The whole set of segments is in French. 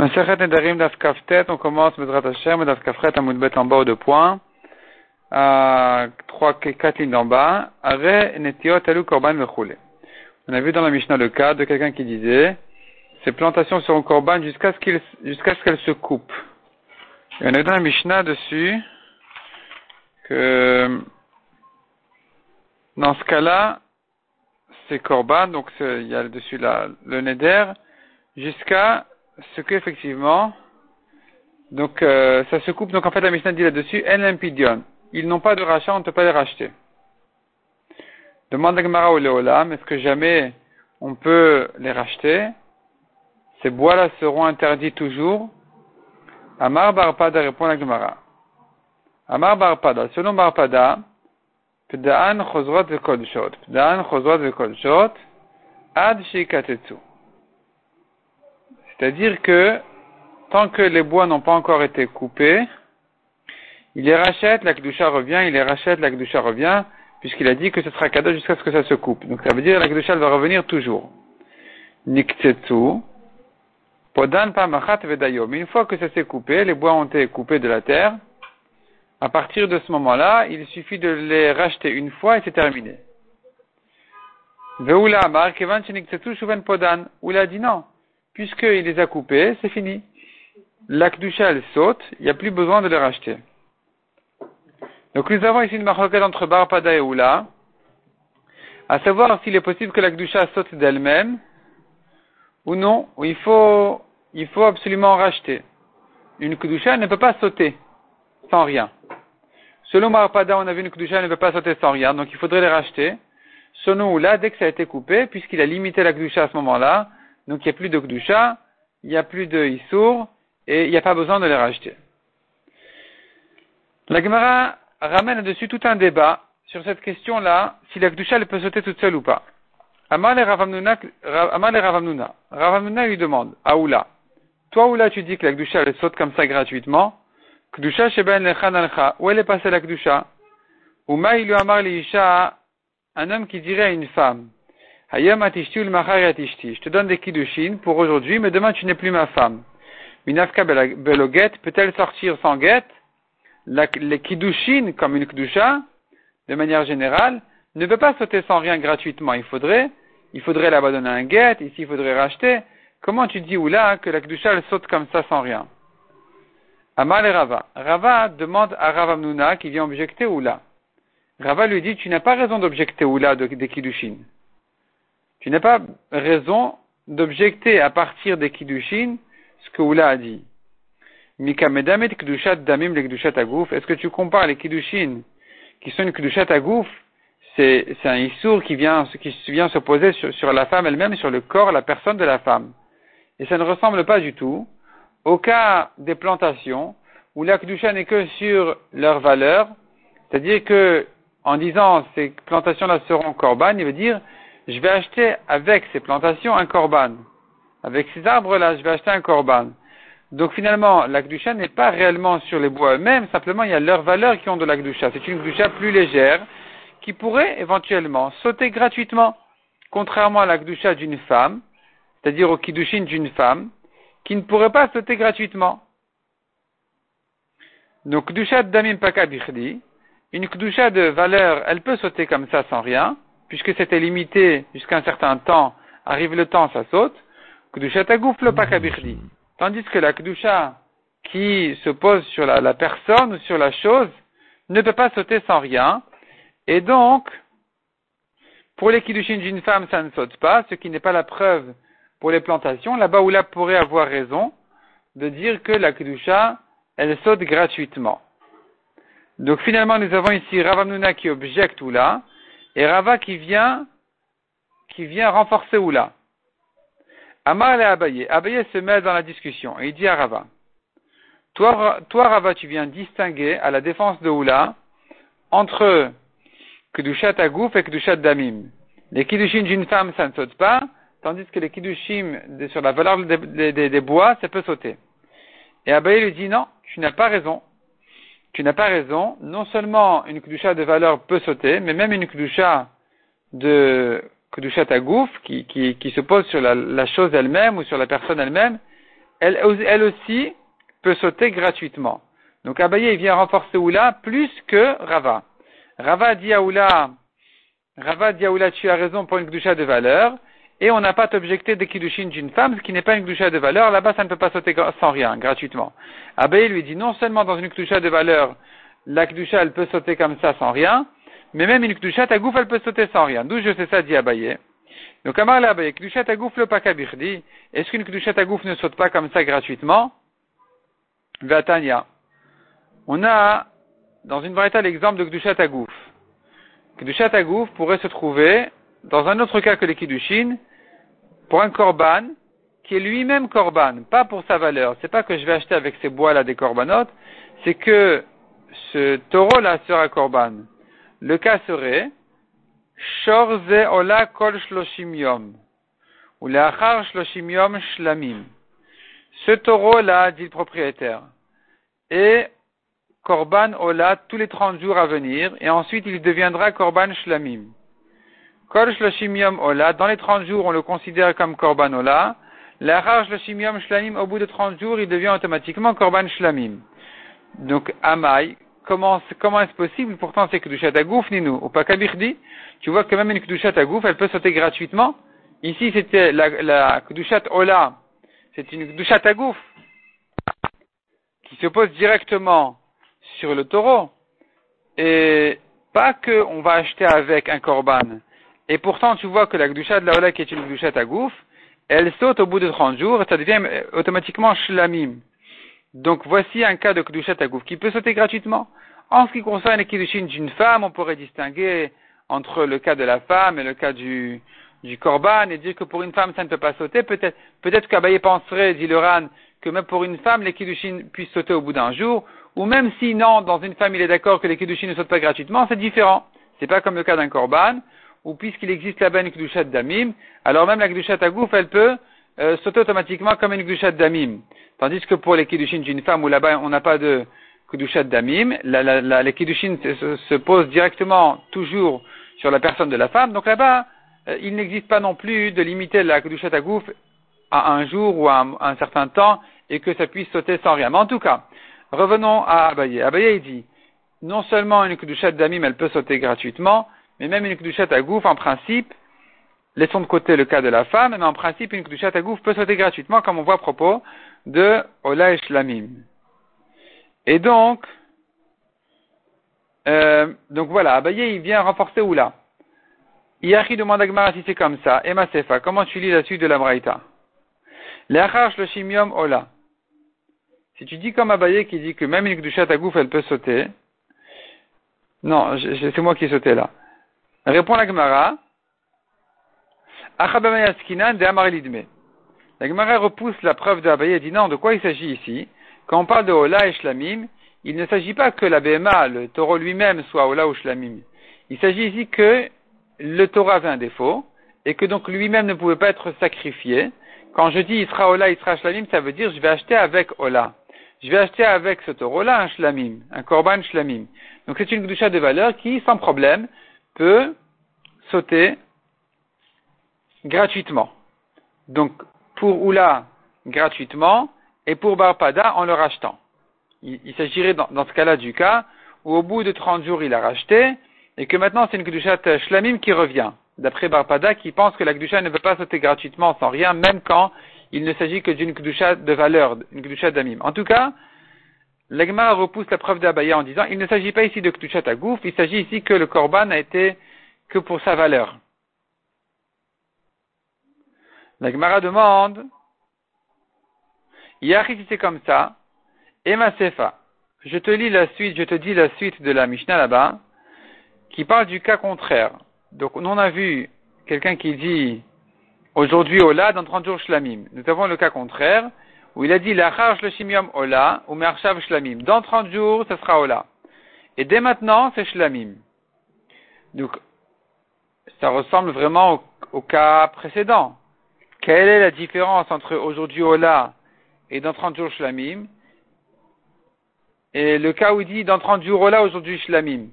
on commence Medrat Hashem, Daf Kafret Amoudbet en bas deux points, à trois, quatre lignes en bas, Are Netiot Alu Korban Vechule. On a vu dans la Mishnah le cas de quelqu'un qui disait, ces plantations seront Korban jusqu'à ce qu'elles ce qu'elles se coupent. Et on a vu dans la Mishnah dessus, que, dans ce cas-là, c'est Korban, donc il y a dessus la, le Neder, jusqu'à ce qu'effectivement, donc euh, ça se coupe. Donc en fait, la Mishnah dit là-dessus, en. Ils n'ont pas de rachat, on ne peut pas les racheter. Demande à Gemara ou Léolam, est-ce que jamais on peut les racheter? Ces bois-là seront interdits toujours. Amar Barpada répond à Gemara. Amar Barpada, selon Barpada, Pdaan chozrot vekolshot. Pdaan chozrot vekolshot. Ad shikatetsu. C'est-à-dire que tant que les bois n'ont pas encore été coupés, il les rachète, la Kdusha revient, il les rachète, la Kdusha revient, puisqu'il a dit que ce sera cadeau jusqu'à ce que ça se coupe. Donc ça veut dire que la Kdusha va revenir toujours. Niktsetsu, Podan Pamachat Vedayom. Une fois que ça s'est coupé, les bois ont été coupés de la terre, à partir de ce moment-là, il suffit de les racheter une fois et c'est terminé. Veula Amar, Kevan Podan. Oula dit non puisqu'il les a coupés, c'est fini. L'akdusha, elle saute, il n'y a plus besoin de les racheter. Donc nous avons ici une marquette entre Barpada et Oula, à savoir s'il est possible que l'akdusha saute d'elle-même, ou non, ou il faut, absolument racheter. Une kdusha ne peut pas sauter sans rien. Selon Barpada, on a vu une kdusha ne peut pas sauter sans rien, donc il faudrait les racheter. Selon Oula, dès que ça a été coupé, puisqu'il a limité la kdusha à ce moment-là, donc il n'y a plus de Kdusha, il n'y a plus de Issour, et il n'y a pas besoin de les racheter. La Gemara ramène dessus tout un débat sur cette question-là, si la Kdusha elle peut sauter toute seule ou pas. Amal et Ravamnuna, Ravamnuna lui demande, Aoula, toi Oula tu dis que la Kdusha elle saute comme ça gratuitement, Kdusha sheben lechan où elle est passée la Kdusha? Ou lui amar un homme qui dirait à une femme, je te donne des kiddushin pour aujourd'hui, mais demain tu n'es plus ma femme. Minafka beloget, peut-elle sortir sans guette? Les kiddushin, comme une kdusha, de manière générale, ne peut pas sauter sans rien gratuitement. Il faudrait, il faudrait là-bas donner un guet, ici il faudrait racheter. Comment tu dis ou là que la kdusha elle saute comme ça sans rien? Amal et Rava. Rava demande à Ravamnuna qui vient objecter ou là. Rava lui dit, tu n'as pas raison d'objecter ou là des kiddushin tu n'as pas raison d'objecter à partir des Kiddushin ce que Oula a dit. damim Est-ce que tu compares les Kiddushin qui sont une Kdushat Agouf? C'est, un Issour qui vient, qui vient s'opposer sur, sur la femme elle-même, sur le corps, la personne de la femme. Et ça ne ressemble pas du tout au cas des plantations où la Kedusha n'est que sur leur valeur, c'est-à-dire que en disant ces plantations-là seront korban, il veut dire je vais acheter avec ces plantations un korban. Avec ces arbres-là, je vais acheter un korban. Donc finalement, la n'est pas réellement sur les bois eux-mêmes, simplement il y a leurs valeurs qui ont de la C'est une gdusha plus légère qui pourrait éventuellement sauter gratuitement, contrairement à la d'une femme, c'est-à-dire au kiddushin d'une femme, qui ne pourrait pas sauter gratuitement. Donc kdusha damim paka une kdusha de valeur, elle peut sauter comme ça sans rien, puisque c'était limité jusqu'à un certain temps, arrive le temps, ça saute. Kedusha tagouf le pakabirdi. Tandis que la kedusha qui se pose sur la, personne ou sur la chose ne peut pas sauter sans rien. Et donc, pour les kiddushin d'une femme, ça ne saute pas, ce qui n'est pas la preuve pour les plantations. Là-bas où là pourrait avoir raison de dire que la kedusha, elle saute gratuitement. Donc finalement, nous avons ici Ravamnuna qui objecte ou là, et Rava qui vient, qui vient renforcer Oula. Amar et Abaye. Abaye se met dans la discussion et il dit à Rava, toi, toi Rava, tu viens distinguer à la défense de Oula entre Kedushat Agouf et Kedushat Damim. Les Kiddushim d'une femme, ça ne saute pas, tandis que les Kiddushim sur la valeur des, bois, ça peut sauter. Et Abaye lui dit non, tu n'as pas raison tu n'as pas raison. Non seulement une kdusha de valeur peut sauter, mais même une kdusha de kdusha tagouf, qui, qui, qui se pose sur la, chose elle-même ou sur la personne elle-même, elle, elle aussi peut sauter gratuitement. Donc Abaye vient renforcer Oula plus que Rava. Rava dit à Oula, Rava dit à Oula, tu as raison pour une Kdusha de valeur, et on n'a pas objecté des Kiddushin d'une femme, ce qui n'est pas une Kdusha de valeur, là-bas ça ne peut pas sauter sans rien, gratuitement. Abaye lui dit, non seulement dans une Kdusha de valeur, la Kdusha elle peut sauter comme ça sans rien, mais même une Kdusha Tagouf elle peut sauter sans rien. D'où je sais ça, dit Abaye. Donc Amar Abaye, Kdusha Tagouf le Pakabirdi, est-ce qu'une Kdusha Tagouf ne saute pas comme ça gratuitement? Vatania. On a dans une variété l'exemple de Kdusha Tagouf. Kdusha Tagouf pourrait se trouver dans un autre cas que les Kiddushin, pour un korban qui est lui-même korban, pas pour sa valeur. C'est pas que je vais acheter avec ces bois-là des korbanotes, c'est que ce taureau-là sera korban. Le cas serait Shorze ola kol shloshim yom ou leachar shloshim yom shlamim. Ce taureau-là, dit le propriétaire, est korban ola tous les 30 jours à venir et ensuite il deviendra korban shlamim. Kol shloshim yom ola, dans les 30 jours on le considère comme korban ola. L'achar shloshim yom shlamim, au bout de 30 jours il devient automatiquement korban shlamim. Donc Amai, comment, comment est-ce possible? Pourtant, c'est Kedushat Agouf, Ninou. Ou pas Kabirdi. Tu vois que même une Kedushat Agouf, elle peut sauter gratuitement. Ici, c'était la, la Kedushat Ola. C'est une Kedushat Agouf qui se pose directement sur le taureau. Et pas qu'on va acheter avec un korban. Et pourtant, tu vois que la Kedushat de la Ola, qui est une Kedushat Agouf, elle saute au bout de 30 jours et ça devient automatiquement Shlamim. Donc voici un cas de Kedushat Agouf qui peut sauter gratuitement. En ce qui concerne les Kiddushin d'une femme, on pourrait distinguer entre le cas de la femme et le cas du, du Korban et dire que pour une femme ça ne peut pas sauter. Peut-être, peut-être qu'Abaye penserait, dit le Ran, que même pour une femme les Kiddushin puissent sauter au bout d'un jour. Ou même si non, dans une femme il est d'accord que les Kiddushin ne sautent pas gratuitement, c'est différent. C'est pas comme le cas d'un Korban, ou puisqu'il existe là-bas une Kedushat Damim, alors même la Kedushat Agouf, elle peut euh, sauter automatiquement comme une Kedushat Damim. Tandis que pour les Kiddushin d'une femme où là-bas on n'a pas de Kedushat Damim, la, les Kiddushin se, se, posent directement toujours sur la personne de la femme. Donc là-bas, euh, il n'existe pas non plus de limiter la Kedushat Agouf à un jour ou à un, certain temps et que ça puisse sauter sans rien. Mais en tout cas, revenons à Abaye. Abaye dit, non seulement une Kedushat Damim elle peut sauter gratuitement, mais même une Kedushat Agouf en principe, laissons de côté le cas de la femme, mais en principe une Kedushat Agouf peut sauter gratuitement comme on voit à propos de Ola Shlamim. Et donc, euh, donc voilà, Abaye il vient renforcer Oula. Iachi demande à Gmara si c'est comme ça. Emma Sefa, comment tu lis la suite de la Braïta? L'achar Shloshim Ola. Si tu dis comme Abaye qui dit que même une Kedushat Agouf elle peut sauter, non, c'est moi qui ai sauté là. Répond la Gemara. La Gemara repousse la preuve de Abaye et dit non, de quoi il s'agit ici? Quand on parle de Ola et Shlamim, il ne s'agit pas que la BMA, le taureau lui-même, soit Ola ou Shlamim. Il s'agit ici que le taureau avait un défaut et que donc lui-même ne pouvait pas être sacrifié. Quand je dis il sera Ola, il sera Shlamim, ça veut dire je vais acheter avec Ola. Je vais acheter avec ce taureau-là un Shlamim, un Korban Shlamim. Donc c'est une doucha de valeur qui, sans problème, peut sauter gratuitement. Donc pour Oula gratuitement et pour Barpada en le rachetant. Il, s'agirait dans, ce cas-là du cas où au bout de 30 jours il a racheté et que maintenant c'est une Kedushat Shlamim qui revient. D'après Barpada qui pense que la Kedusha ne peut pas sauter gratuitement sans rien même quand il ne s'agit que d'une Kedusha de valeur, une Kedusha d'Amim. En tout cas, l'Egma repousse la preuve d'Abaya en disant il ne s'agit pas ici de Kedusha Tagouf, il s'agit ici que le Korban a été que pour sa valeur. La Gemara demande, Yachi si c'est comme ça, Emma Sefa, je te lis la suite, je te dis la suite de la Mishnah là-bas, qui parle du cas contraire. Donc, on a vu quelqu'un qui dit, aujourd'hui Ola, dans 30 jours Shlamim. Nous avons le cas contraire, où il a dit, Lachar Shloshim Ola, ou Mershav Shlamim. Dans 30 jours, ce sera Ola. Et dès maintenant, c'est Shlamim. Donc, ça ressemble vraiment au, cas précédent. Quelle est la différence entre aujourd'hui Ola et dans 30 jours Shlamim? Et le cas où il dit dans 30 jours Ola, aujourd'hui Shlamim.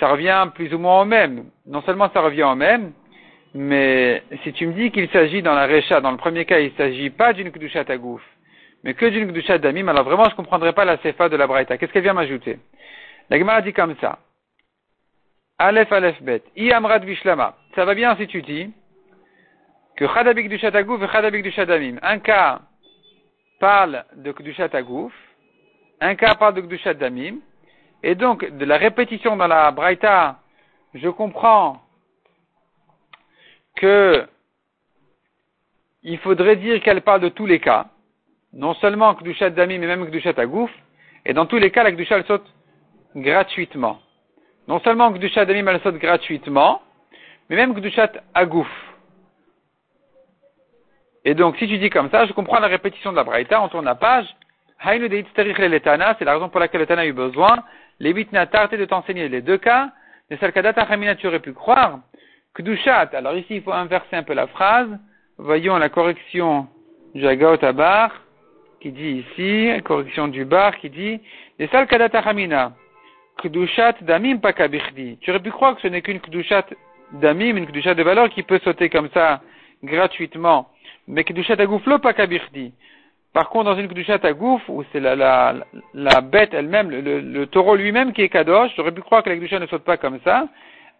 Ça revient plus ou moins au même. Non seulement ça revient au même, mais si tu me dis qu'il s'agit dans la Recha, dans le premier cas, il ne s'agit pas d'une Kedushat Tagouf, mais que d'une Kdushat Damim, alors vraiment je ne comprendrai pas la Sefa de la Braïta. Qu'est-ce qu'elle vient m'ajouter? La Gemara dit comme ça. Aleph Aleph Bet. I Amrad Vishlama. Ça va bien si tu dis que Chadabik du Agouf et Chadabik du. Un cas parle de Kdushat Agouf, un cas parle de Kdushat Damim, et donc de la répétition dans la Braïta, je comprends que il faudrait dire qu'elle parle de tous les cas, non seulement Kdushat Damim, mais même Kdushat Agouf, et dans tous les cas, la Kdushat elle saute gratuitement. Non seulement Kdushat Damim elle saute gratuitement, mais même Kdushat Agouf. Et donc, si tu dis comme ça, je comprends la répétition de la Braïta, on tourne la page. C'est la raison pour laquelle le Tana a eu besoin. Les n'a tarté de t'enseigner les deux cas. Mais Salkadata Hamina, tu aurais pu croire. Kdushat, alors ici, il faut inverser un peu la phrase. Voyons la correction du qui dit ici, correction du bar, qui dit, les Salkadata Hamina. Kdushat damim pakabirdi. Tu aurais pu croire que ce n'est qu'une Kdushat damim, une Kdushat de valeur qui peut sauter comme ça, gratuitement mais Kedushat Agouf lo pas kabirdi. Par contre, dans une Kedushat Agouf, où c'est la, la, la bête elle-même, le, taureau lui-même qui est Kadosh, j'aurais pu croire que la Kedushat ne saute pas comme ça.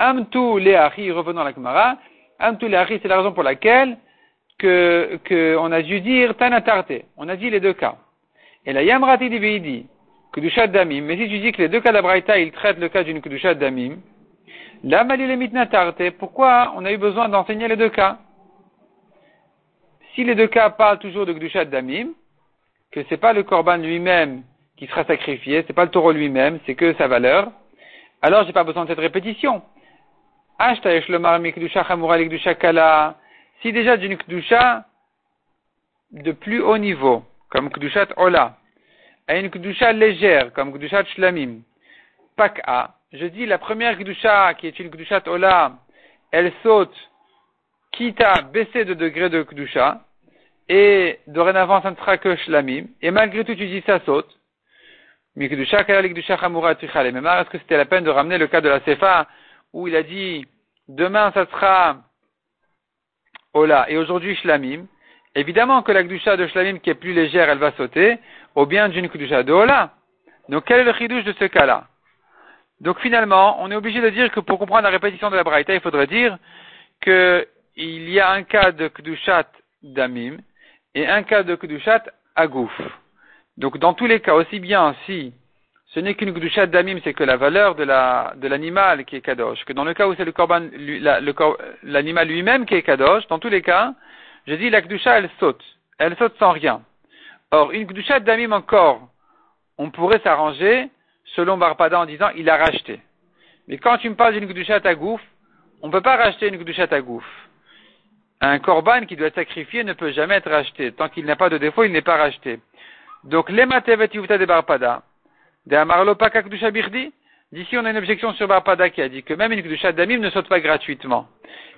Amtu Leahi, revenons à la Gemara, Amtu Leahi, c'est la raison pour laquelle que, que on a dû dire Tanatarte. On a dit les deux cas. Et la Yamrati dit Kedushat Damim, mais si tu dis que les deux cas d'Abraïta, ils traitent le cas d'une Kedushat Damim, la Malile Tarte, pourquoi on a eu besoin d'enseigner les deux cas? Si les deux cas parlent toujours de Gdushat Damim, que c'est pas le Korban lui-même qui sera sacrifié, c'est pas le taureau lui-même, c'est que sa valeur, alors j'ai pas besoin de cette répétition. Si déjà d'une Kdusha de plus haut niveau, comme Kdushat Ola, à une Kdusha légère, comme Kdushat Shlamim, Pak'a, je dis la première Kdusha, qui est une Kdushat Ola, elle saute, quitte à baisser de degré de Kdusha, et dorénavant ça ne sera que shlamim, et malgré tout tu dis ça saute. Mais est-ce que c'était la peine de ramener le cas de la Sefa où il a dit demain ça sera Et aujourd'hui Shlamim Évidemment que la Gdusha de Shlamim qui est plus légère elle va sauter au bien d'une Gdusha de Ola. Donc quel est le chidouche de ce cas-là? Donc finalement on est obligé de dire que pour comprendre la répétition de la Braïta il faudrait dire qu'il y a un cas de Kdushat Damim et un cas de Kudushat Agouf. Donc dans tous les cas, aussi bien si ce n'est qu'une Kudushat Damim, c'est que la valeur de la, de l'animal qui est Kadosh, que dans le cas où c'est l'animal lui-même qui est Kadosh, dans tous les cas, je dis la Kudusha elle saute. Elle saute sans rien. Or, une Kudushat Damim encore, on pourrait s'arranger selon Barpada en disant il a racheté. Mais quand tu me parles d'une Kudushat Agouf, on ne peut pas racheter une Kudushat Agouf un korban qui doit être sacrifié ne peut jamais être racheté. Tant qu'il n'a pas de défaut, il n'est pas racheté. Donc, les de barpada, d'ici on a une objection sur barpada qui a dit que même une kdushat damim ne saute pas gratuitement.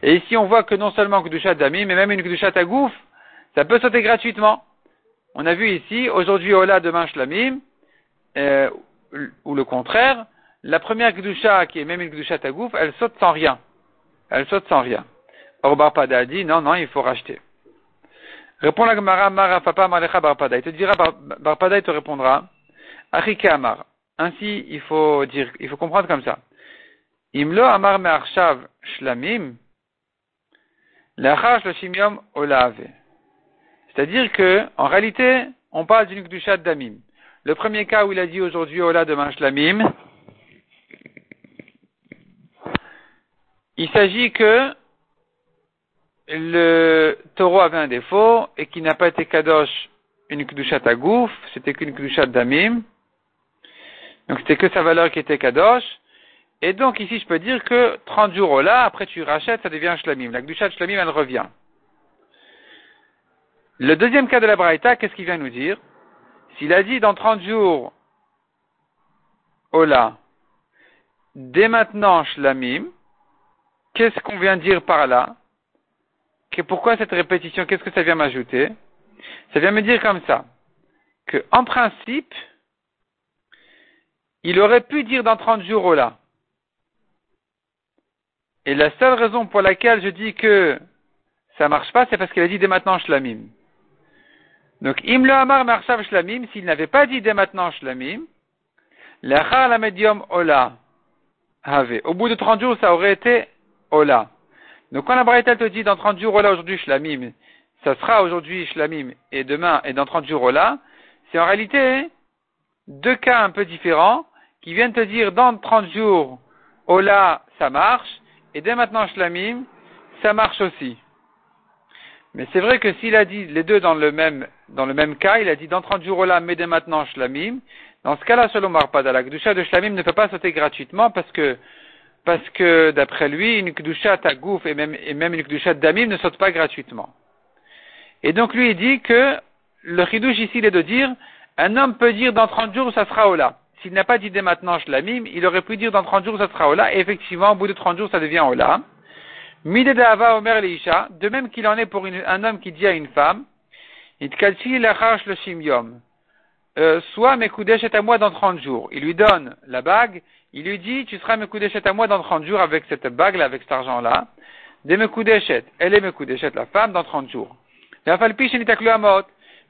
Et ici on voit que non seulement kdushat damim, mais même une kdushat agouf, ça peut sauter gratuitement. On a vu ici, aujourd'hui ola, demain shlamim, euh, ou le contraire, la première kdusha qui est même une kdushat agouf, elle saute sans rien. Elle saute sans rien. Or Barpada a dit, non, non, il faut racheter. Répond la Gemara, Mara Papa Malecha Barpada. Il te dira, Barpada, il te répondra, Achike Amar. Ainsi, il faut dire, il faut comprendre comme ça. Imlo Amar Shlamim, Olave. C'est-à-dire que, en réalité, on parle d'une Kdushat Damim. Le premier cas où il a dit aujourd'hui Ola demain Shlamim, il s'agit que le taureau avait un défaut et qui n'a pas été kadosh une kdushat à gouf, c'était qu'une kdushat damim. Donc c'était que sa valeur qui était kadosh. Et donc ici je peux dire que 30 jours là, après tu rachètes, ça devient shlamim. La kdushat shlamim elle revient. Le deuxième cas de la braïta, qu'est-ce qu'il vient nous dire? S'il a dit dans 30 jours, Ola, dès maintenant shlamim, qu'est-ce qu'on vient dire par là? Pourquoi cette répétition? Qu'est-ce que ça vient m'ajouter? Ça vient me dire comme ça, que en principe, il aurait pu dire dans 30 jours au là. Et la seule raison pour laquelle je dis que ça marche pas, c'est parce qu'il a dit dès maintenant shlamim. Donc, im le amar marshav shlamim, s'il n'avait pas dit dès maintenant shlamim, l'achar la medium ola have. Au bout de 30 jours, ça aurait été ola. Donc, quand la Braïta te dit dans 30 jours ola aujourd'hui shlamim, ça sera aujourd'hui shlamim et demain et dans 30 jours ola, c'est en réalité deux cas un peu différents qui viennent te dire dans 30 jours ola ça marche et dès maintenant shlamim ça marche aussi. Mais c'est vrai que s'il a dit les deux dans le même, dans le même cas, il a dit dans 30 jours là, mais dès maintenant shlamim, dans ce cas-là, selon Marpada, la Kedusha de shlamim ne peut pas sauter gratuitement parce que, parce que d'après lui, une Kedusha tagouf et et même une Kedusha damim ne saute pas gratuitement. Et donc lui, il dit que le chidouche ici, il est de dire, un homme peut dire dans 30 jours, ça sera Ola. S'il n'a pas dit dès maintenant shlamim, il aurait pu dire dans 30 jours, ça sera Ola, et effectivement, au bout de 30 jours, ça devient Ola. Omer Leisha, de même qu'il en est pour un homme qui dit à une femme, le euh, soit Mekudeshet à moi dans 30 jours. Il lui donne la bague, il lui dit, tu seras Mekudeshet à moi dans 30 jours avec cette bague-là, avec cet argent-là. Des Mekudeshet, elle est Mekudeshet, la femme, dans 30 jours.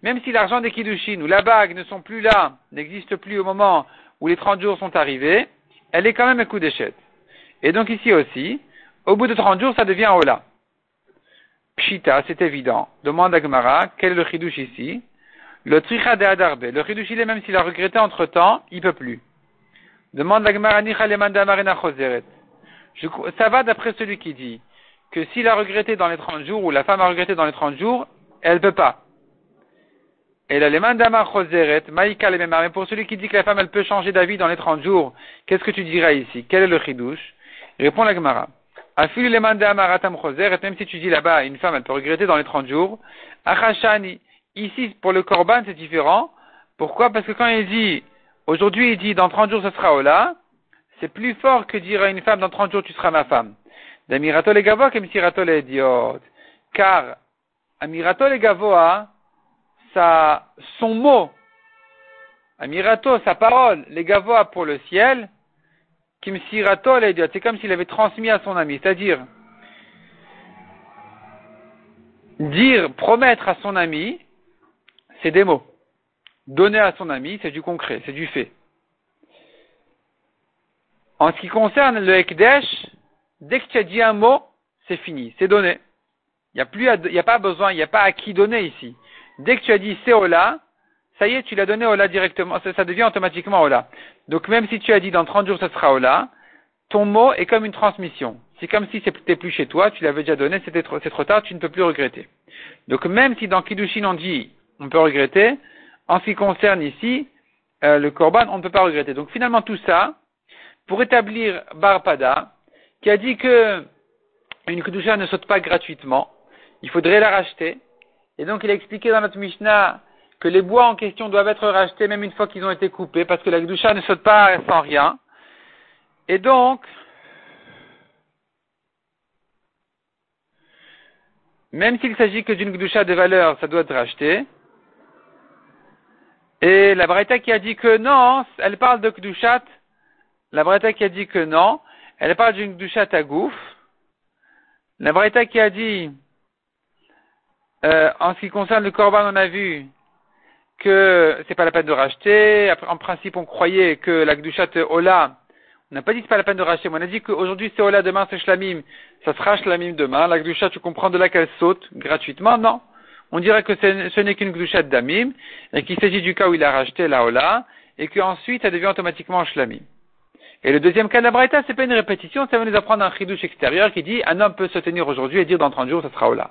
Même si l'argent des Kiddushin ou la bague ne sont plus là, n'existent plus au moment où les 30 jours sont arrivés, elle est quand même Mekudeshet. Et donc ici aussi, au bout de 30 jours, ça devient Ola. Pshita, c'est évident. Demande à Gemara, quel est le chidouche ici? Le tricha de Adarbe. Le chidouche, il est même s'il a regretté entre temps, il peut plus. Demande à Gemara, Ça va d'après celui qui dit que s'il a regretté dans les 30 jours, ou la femme a regretté dans les 30 jours, elle peut pas. Et la Mais pour celui qui dit que la femme, elle peut changer d'avis dans les 30 jours, qu'est-ce que tu dirais ici? Quel est le chidouche? Répond la Gemara même si tu dis là-bas, une femme, elle peut regretter dans les 30 jours. Achashani. Ici, pour le korban, c'est différent. Pourquoi? Parce que quand il dit, aujourd'hui, il dit, dans 30 jours, ce sera Ola, c'est plus fort que dire à une femme, dans 30 jours, tu seras ma femme. D'Amirato le Gavoa. Car, Amirato le Gavoa, ça, son mot, Amirato, sa parole, les Gavoa pour le ciel, c'est comme s'il avait transmis à son ami. C'est-à-dire, dire, promettre à son ami, c'est des mots. Donner à son ami, c'est du concret, c'est du fait. En ce qui concerne le Ekdesh, dès que tu as dit un mot, c'est fini, c'est donné. Il n'y a plus, il a pas besoin, il n'y a pas à qui donner ici. Dès que tu as dit Seola, ça y est, tu l'as donné Ola directement, ça, devient automatiquement Ola. Donc même si tu as dit dans 30 jours ce sera Ola, ton mot est comme une transmission. C'est comme si c'était plus chez toi, tu l'avais déjà donné, c'était trop, c'est trop tard, tu ne peux plus regretter. Donc même si dans Kiddushin on dit on peut regretter, en ce qui concerne ici euh, le Korban, on ne peut pas regretter. Donc finalement tout ça, pour établir Barpada, qui a dit que une ne saute pas gratuitement, il faudrait la racheter. Et donc il a expliqué dans notre Mishnah que les bois en question doivent être rachetés même une fois qu'ils ont été coupés, parce que la Gdusha ne saute pas sans rien. Et donc, même s'il s'agit que d'une Gdusha de valeur, ça doit être racheté. Et la Braïta qui a dit que non, elle parle de Gdushat, la Braïta qui a dit que non, elle parle d'une Gdushat à gouffre. La Braïta qui a dit, euh, en ce qui concerne le Corban, on a vu que c'est pas la peine de racheter. En principe, on croyait que la Gdushat Ola, on n'a pas dit c'est pas la peine de racheter, mais on a dit qu'aujourd'hui c'est Ola, demain c'est Shlamim, ça sera Shlamim demain. La Gdushat, tu comprends de là qu'elle saute gratuitement? Non. On dirait que ce n'est qu'une Gdushat d'Amim, et qu'il s'agit du cas où il a racheté la Ola, et qu'ensuite elle devient automatiquement Shlamim. Et le deuxième cas de la Braïta, c'est pas une répétition, ça va nous apprendre un chidouche extérieur qui dit un homme peut se tenir aujourd'hui et dire dans 30 jours, ça sera Ola.